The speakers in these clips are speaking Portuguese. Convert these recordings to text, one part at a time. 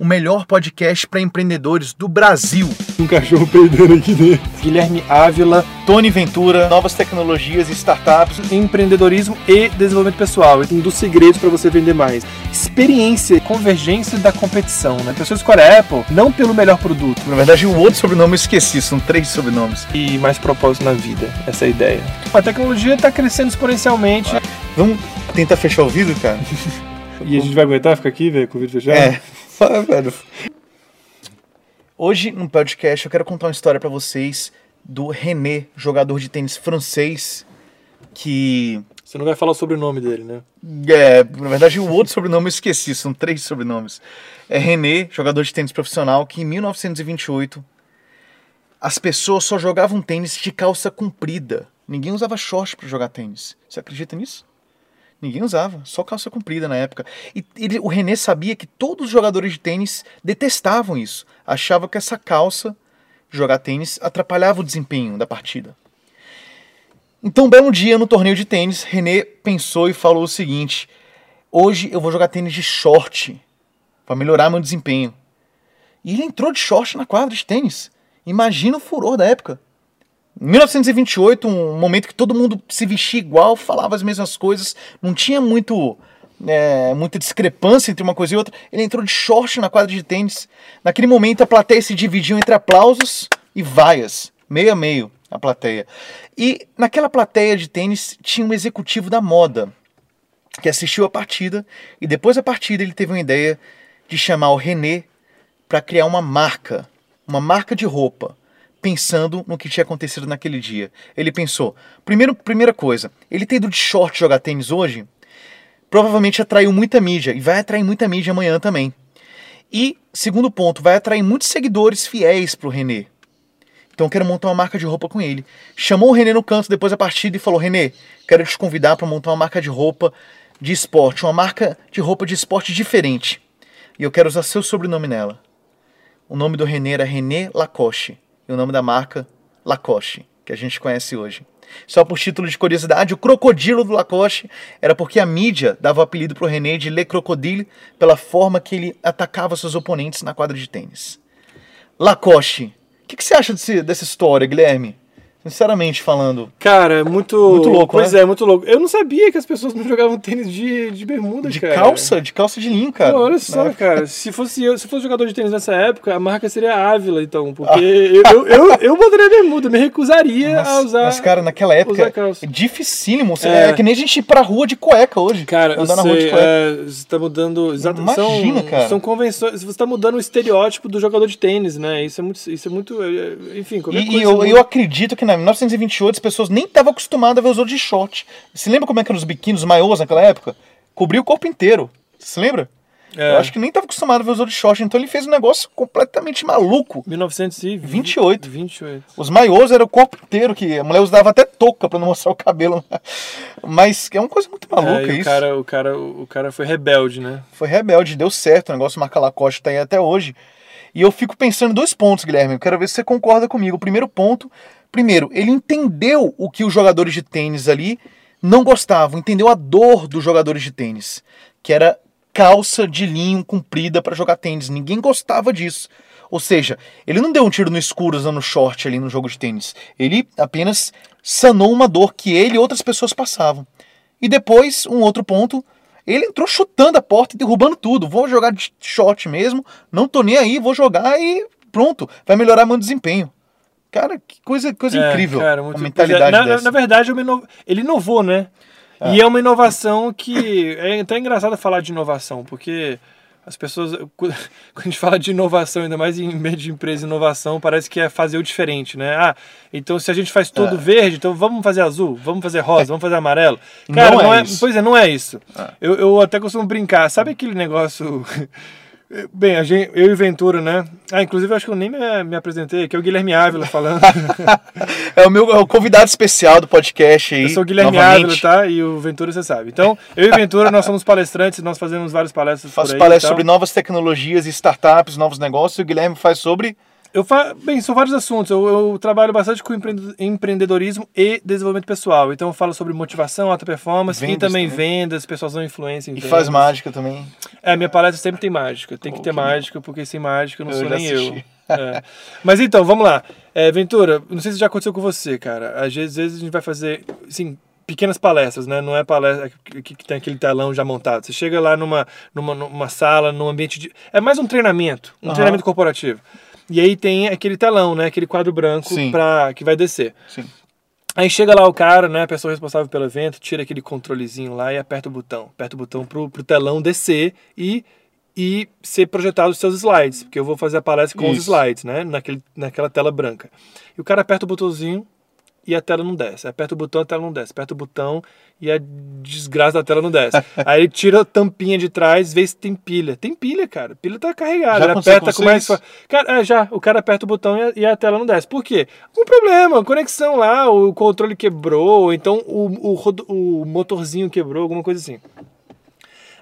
o melhor podcast para empreendedores do Brasil. Um cachorro peidando aqui dentro. Guilherme Ávila, Tony Ventura, novas tecnologias e startups, empreendedorismo e desenvolvimento pessoal. Um dos segredos para você vender mais. Experiência, convergência da competição, né? A pessoa escolhe a Apple não pelo melhor produto. Na verdade, o outro sobrenome eu esqueci, são três sobrenomes. E mais propósito na vida, essa é a ideia. A tecnologia está crescendo exponencialmente. Vamos tentar fechar o vidro, cara? e a gente vai aguentar ficar aqui, velho, com o vidro fechado? É. Fala, velho. Hoje, no podcast, eu quero contar uma história para vocês do René, jogador de tênis francês, que... Você não vai falar o sobrenome dele, né? É, na verdade, o outro sobrenome eu esqueci, são três sobrenomes. É René, jogador de tênis profissional, que em 1928 as pessoas só jogavam tênis de calça comprida. Ninguém usava short para jogar tênis. Você acredita nisso? Ninguém usava, só calça comprida na época. E ele, o René sabia que todos os jogadores de tênis detestavam isso. Achavam que essa calça jogar tênis atrapalhava o desempenho da partida. Então, um belo dia no torneio de tênis, René pensou e falou o seguinte: Hoje eu vou jogar tênis de short para melhorar meu desempenho. E ele entrou de short na quadra de tênis. Imagina o furor da época. 1928, um momento que todo mundo se vestia igual, falava as mesmas coisas, não tinha muito é, muita discrepância entre uma coisa e outra. Ele entrou de short na quadra de tênis. Naquele momento a plateia se dividiu entre aplausos e vaias, meio a meio a plateia. E naquela plateia de tênis tinha um executivo da moda que assistiu a partida e depois da partida ele teve uma ideia de chamar o René para criar uma marca, uma marca de roupa pensando no que tinha acontecido naquele dia. Ele pensou: primeiro, primeira coisa, ele ter ido de short jogar tênis hoje provavelmente atraiu muita mídia e vai atrair muita mídia amanhã também. E, segundo ponto, vai atrair muitos seguidores fiéis pro René. Então eu quero montar uma marca de roupa com ele. Chamou o René no canto depois da partida e falou: René, quero te convidar para montar uma marca de roupa de esporte, uma marca de roupa de esporte diferente. E eu quero usar seu sobrenome nela. O nome do René era René Lacoste e o nome da marca Lacoste, que a gente conhece hoje. Só por título de curiosidade, o crocodilo do Lacoste era porque a mídia dava o apelido para o René de Le Crocodile pela forma que ele atacava seus oponentes na quadra de tênis. Lacoste. O que, que, você acha desse, dessa história, Guilherme? Sinceramente falando. Cara, é muito. Muito louco, Pois né? é, muito louco. Eu não sabia que as pessoas não jogavam tênis de, de bermuda, De cara. calça? De calça de linho, cara. Pô, olha só, Na cara. Se fosse eu, se fosse jogador de tênis nessa época, a marca seria Ávila, então. Porque eu, eu, eu, eu botaria bermuda, me recusaria Mas, a usar. mas, cara, naquela época, é dificílimo. É. É. que nem a gente ir pra rua de cueca hoje. Cara, andar na rua de cueca. é, você tá mudando. Exato, Imagina, são, cara. São convenções. Você tá mudando o estereótipo do jogador de tênis, né? Isso é muito. Isso é muito é, enfim, qualquer E, coisa. e eu, eu acredito que na 1928 as pessoas nem estavam acostumadas a ver os outros de short. Você lembra como é que eram os biquínis, os maiôs naquela época? Cobria o corpo inteiro. Você se lembra? É, Eu acho que nem estava acostumado a ver os outros de short, então ele fez um negócio completamente maluco. 1928. 28. 28. Os maiôs era o corpo inteiro, que a mulher usava até touca pra não mostrar o cabelo. Mas é uma coisa muito maluca É, e o isso. cara, o, cara, o cara foi rebelde, né? Foi rebelde, deu certo, o negócio marca Lacoste tá aí até hoje. E eu fico pensando em dois pontos, Guilherme. Eu quero ver se você concorda comigo. O primeiro ponto, primeiro, ele entendeu o que os jogadores de tênis ali não gostavam, entendeu a dor dos jogadores de tênis, que era calça de linho comprida para jogar tênis. Ninguém gostava disso. Ou seja, ele não deu um tiro no escuro usando short ali no jogo de tênis. Ele apenas sanou uma dor que ele e outras pessoas passavam. E depois, um outro ponto, ele entrou chutando a porta e derrubando tudo. Vou jogar de short mesmo, não tô nem aí, vou jogar e pronto, vai melhorar meu desempenho. Cara, que coisa, coisa É, incrível cara, muito- a mentalidade é, na, dessa. na verdade, é ele inovou, né? E é uma inovação que. É até engraçado falar de inovação, porque as pessoas. Quando a gente fala de inovação, ainda mais em meio de empresa inovação, parece que é fazer o diferente, né? Ah, então se a gente faz tudo É. verde, então vamos fazer azul, vamos fazer rosa, vamos fazer amarelo. Cara, Não não, é é. isso. Pois é, não é isso. É. Eu, eu até costumo brincar. Sabe aquele negócio. Bem, a gente, eu e Ventura, né? Ah, inclusive acho que eu nem me, me apresentei, que é o Guilherme Ávila falando. É o meu é o convidado especial do podcast aí. Eu sou o Guilherme novamente. Ávila, tá? E o Ventura, você sabe. Então, eu e Ventura, nós somos palestrantes, nós fazemos várias palestras Faço palestras e sobre novas tecnologias e startups, novos negócios, e o Guilherme faz sobre. Eu fa... Bem, são vários assuntos. Eu, eu trabalho bastante com empre- empreendedorismo e desenvolvimento pessoal. Então, eu falo sobre motivação, alta performance e Vendas também, também. vendas, persuasão e influência. E faz mágica também. É, minha palestra sempre tem mágica. Tem que ter mágica, porque sem mágica eu não Eu sou nem eu. assisti. É. Mas então, vamos lá. É, Ventura, não sei se já aconteceu com você, cara. Às vezes, às vezes a gente vai fazer, assim, pequenas palestras, né? Não é palestra que, tem aquele telão já montado. Você chega lá numa, numa, numa sala, num ambiente de... É mais um treinamento, um Aham. treinamento corporativo. E aí tem aquele telão, né? Aquele quadro branco Sim. pra, que vai descer. Sim. Aí chega lá o cara, né, a pessoa responsável pelo evento, tira aquele controlezinho lá e aperta o botão. Aperta o botão pro, pro telão descer e, e ser projetado os seus slides. Porque eu vou fazer a palestra com os Isso. slides, né? Naquele, naquela tela branca. E o cara aperta o botãozinho e a tela não desce. Aperta o botão, a tela não desce. Aperta o botão e a desgraça da tela não desce. Aí ele tira a tampinha de trás, vê se tem pilha. Tem pilha, cara. Pilha tá carregada. Já aperta com mais. Cara, é, já. O cara aperta o botão e a, e a tela não desce. Por quê? Um problema, conexão lá, o controle quebrou, ou então o, o, o motorzinho quebrou, alguma coisa assim.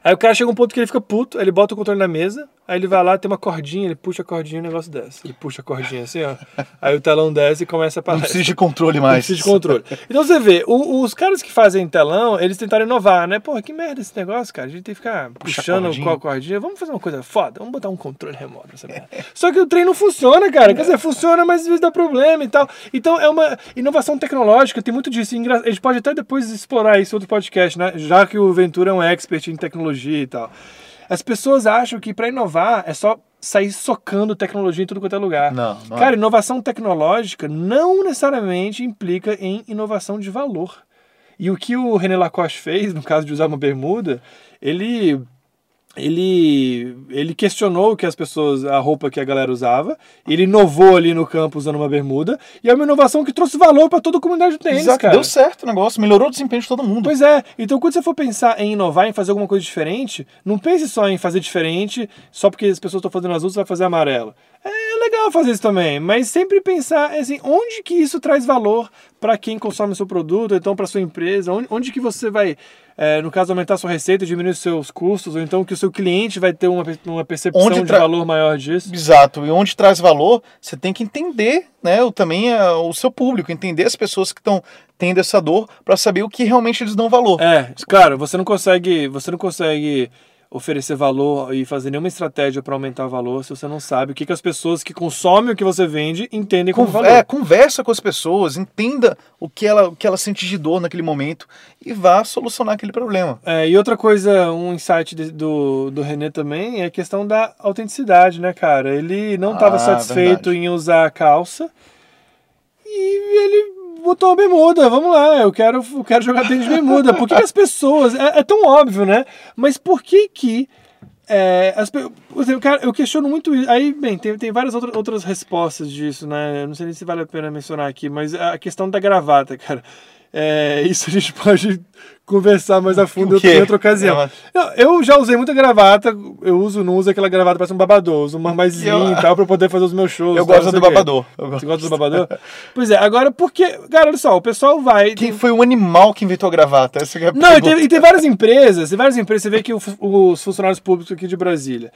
Aí o cara chega um ponto que ele fica puto, ele bota o controle na mesa, aí ele vai lá, tem uma cordinha, ele puxa a cordinha e o negócio desce. Ele puxa a cordinha assim, ó. Aí o telão desce e começa a Não palestra. precisa de controle Não mais. precisa de controle. Então você vê, o- os caras que fazem telão, eles tentaram inovar, né? Porra, que merda esse negócio, cara. A gente tem que ficar Puxa puxando cordinha. com a cordinha. Vamos fazer uma coisa foda, vamos botar um controle remoto nessa merda. Só que o trem não funciona, cara. Quer dizer, funciona, mas às vezes dá problema e tal. Então é uma inovação tecnológica, tem muito disso. A gente pode até depois explorar isso em outro podcast, né? Já que o Ventura é um expert em tecnologia e tal. As pessoas acham que para inovar é só sair socando tecnologia em tudo quanto é lugar. Não, não é. Cara, inovação tecnológica não necessariamente implica em inovação de valor. E o que o René Lacoste fez, no caso de usar uma bermuda, ele ele ele questionou que as pessoas a roupa que a galera usava, ele inovou ali no campo usando uma bermuda, e é uma inovação que trouxe valor para toda a comunidade do tênis, Exato, cara. deu certo o negócio, melhorou o desempenho de todo mundo. Pois é, então quando você for pensar em inovar, em fazer alguma coisa diferente, não pense só em fazer diferente, só porque as pessoas estão fazendo azul, você vai fazer amarelo. É legal fazer isso também, mas sempre pensar assim, onde que isso traz valor para quem consome o seu produto, então para sua empresa, onde, onde que você vai, é, no caso, aumentar a sua receita, diminuir os seus custos, ou então que o seu cliente vai ter uma, uma percepção Onde de valor maior disso. Exato, e onde traz valor, você tem que entender, né, o, também é, o seu público, entender as pessoas que estão tendo essa dor para saber o que realmente eles dão valor. É, claro, você não consegue, você não consegue oferecer valor e fazer nenhuma estratégia para aumentar o valor se você não sabe o que, que as pessoas que consomem o que você vende entendem como Con- valor. é, conversa com as pessoas, entenda o que ela, o que ela sente de dor naquele momento e vá solucionar aquele problema. É, e outra coisa, um insight de- do, do René também é a questão da autenticidade, né, cara? Ele não estava Ah, satisfeito verdade. em usar a calça e ele botou uma bermuda. Vamos lá, eu quero, eu quero jogar tênis de bermuda. Por que, que as pessoas. É, é tão óbvio, né? Mas por que que. É, as, exemplo, cara, eu questiono muito isso. Aí, bem, tem, tem várias outra, outras respostas disso, né? Eu não sei nem se vale a pena mencionar aqui, mas a questão da gravata, cara. É, isso a gente pode conversar mais a fundo em outra ocasião. Não, eu já usei muita gravata, eu uso, não uso aquela gravata, parece um babador, uso uma mais Eu- e tal pra poder fazer os meus shows. Eu gosto do babador. Eu gosto. Você gosta do babador? pois é, agora porque. Cara, olha só, o pessoal vai. Quem foi o animal que inventou a gravata? Essa é a Não, e tem, e tem várias empresas, tem várias empresas, você vê que o os funcionários públicos aqui de Brasília.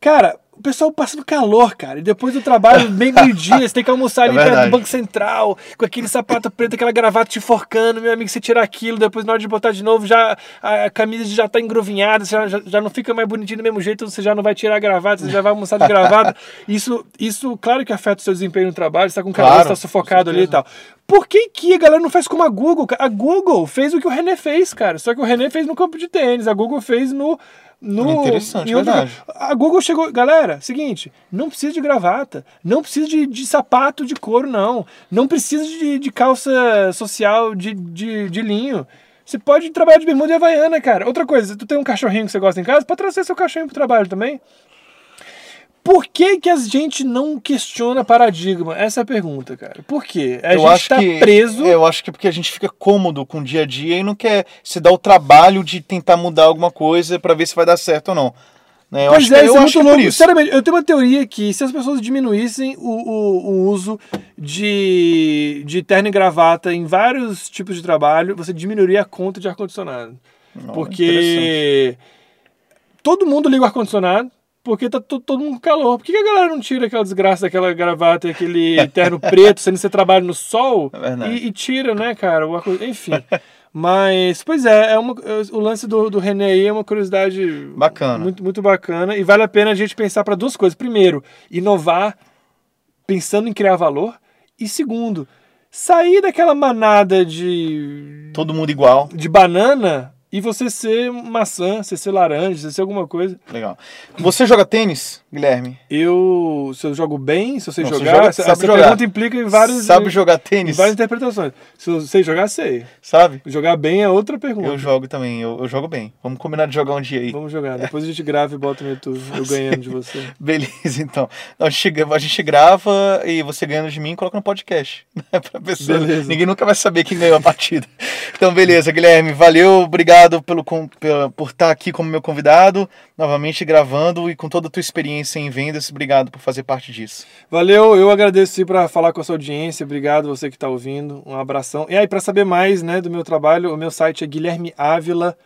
Cara, o pessoal passa no calor, cara. E depois do trabalho, meio-dia, você tem que almoçar É ali perto verdade. do Banco Central, com aquele sapato preto, aquela gravata te forcando, meu amigo, você tira aquilo, depois na hora de botar de novo, já a, camisa já tá engrovinhada, já, já, já não fica mais bonitinho do mesmo jeito, você já não vai tirar a gravata, você já vai almoçar de gravata. Isso, isso claro que afeta o seu desempenho no trabalho, você tá com calor, Claro, você tá sufocado ali e tal. Por que, que a galera não faz como a Google? A Google fez o que o René fez, cara. Só que o René fez no campo de tênis, a Google fez no. no Interessante, verdade. A Google chegou. Galera, seguinte, não precisa de gravata, não precisa de, de sapato de couro, não. Não precisa de, de calça social de, de, de linho. Você pode trabalhar de bermuda e havaiana, cara. Outra coisa, tu tem um cachorrinho que você gosta em casa, pode trazer seu cachorrinho pro trabalho também. Por que, que a gente não questiona paradigma? Essa é a pergunta, cara. Por quê? A eu gente acho tá que, preso. Eu acho que é porque a gente fica cômodo com o dia a dia e não quer se dar o trabalho de tentar mudar alguma coisa para ver se vai dar certo ou não. Né? Eu Pois acho é, que, isso é muito é louco. Sinceramente, eu tenho uma teoria que se as pessoas diminuíssem o, o, o uso de, de terno e gravata em vários tipos de trabalho, você diminuiria a conta de ar-condicionado. Porque todo mundo liga o ar-condicionado, porque tá to- todo mundo com calor. Por que que a galera não tira aquela desgraça daquela gravata e aquele terno preto, sendo que você trabalha no sol? É. E, e tira, né, cara? Enfim. Mas, pois é, é uma, o lance do, do René aí é uma curiosidade Bacana. Muito, muito bacana. E vale a pena a gente pensar para duas coisas. Primeiro, inovar pensando em criar valor. E segundo, sair daquela manada de, Todo mundo igual. de banana e você ser maçã, você ser laranja, você ser alguma coisa. Legal. Você joga tênis, Guilherme? Eu, se eu jogo bem, se eu sei Não, você jogar, joga- sabe essa jogar. pergunta implica em vários Sabe jogar em tênis? várias interpretações. Se eu sei jogar, sei. Sabe? Jogar bem é outra pergunta. Eu jogo também, eu, eu jogo bem. Vamos combinar de jogar um dia aí. Vamos jogar. Depois a gente grava e bota no YouTube. Eu ganhando de você. Beleza, então. A gente, a gente grava e você ganhando de mim coloca no podcast. Né? Pra pessoa. Beleza. Ninguém nunca vai saber quem ganhou a partida. Então, beleza, Guilherme. Valeu, obrigado pelo, com- pela- por estar aqui como meu convidado, novamente gravando e com toda a tua experiência em vendas. Obrigado por fazer parte disso. Valeu, eu agradeço para falar com a sua audiência. Obrigado você que está ouvindo. Um abração. E aí, para saber mais né, do meu trabalho, o meu site é guilhermeavila.com.br.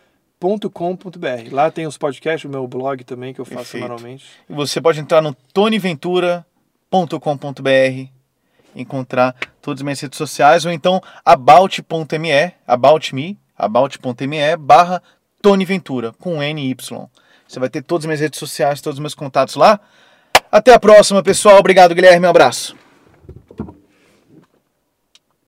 Lá tem os podcasts, o meu blog também, que eu faço Perfeito. semanalmente. E você pode entrar no tonyventura.com.br encontrar todas as minhas redes sociais ou então about.me, about me, about.me barra Tony Ventura com NY. Você vai ter todas as minhas redes sociais, todos os meus contatos lá. Até a próxima, pessoal. Obrigado, Guilherme. Um abraço.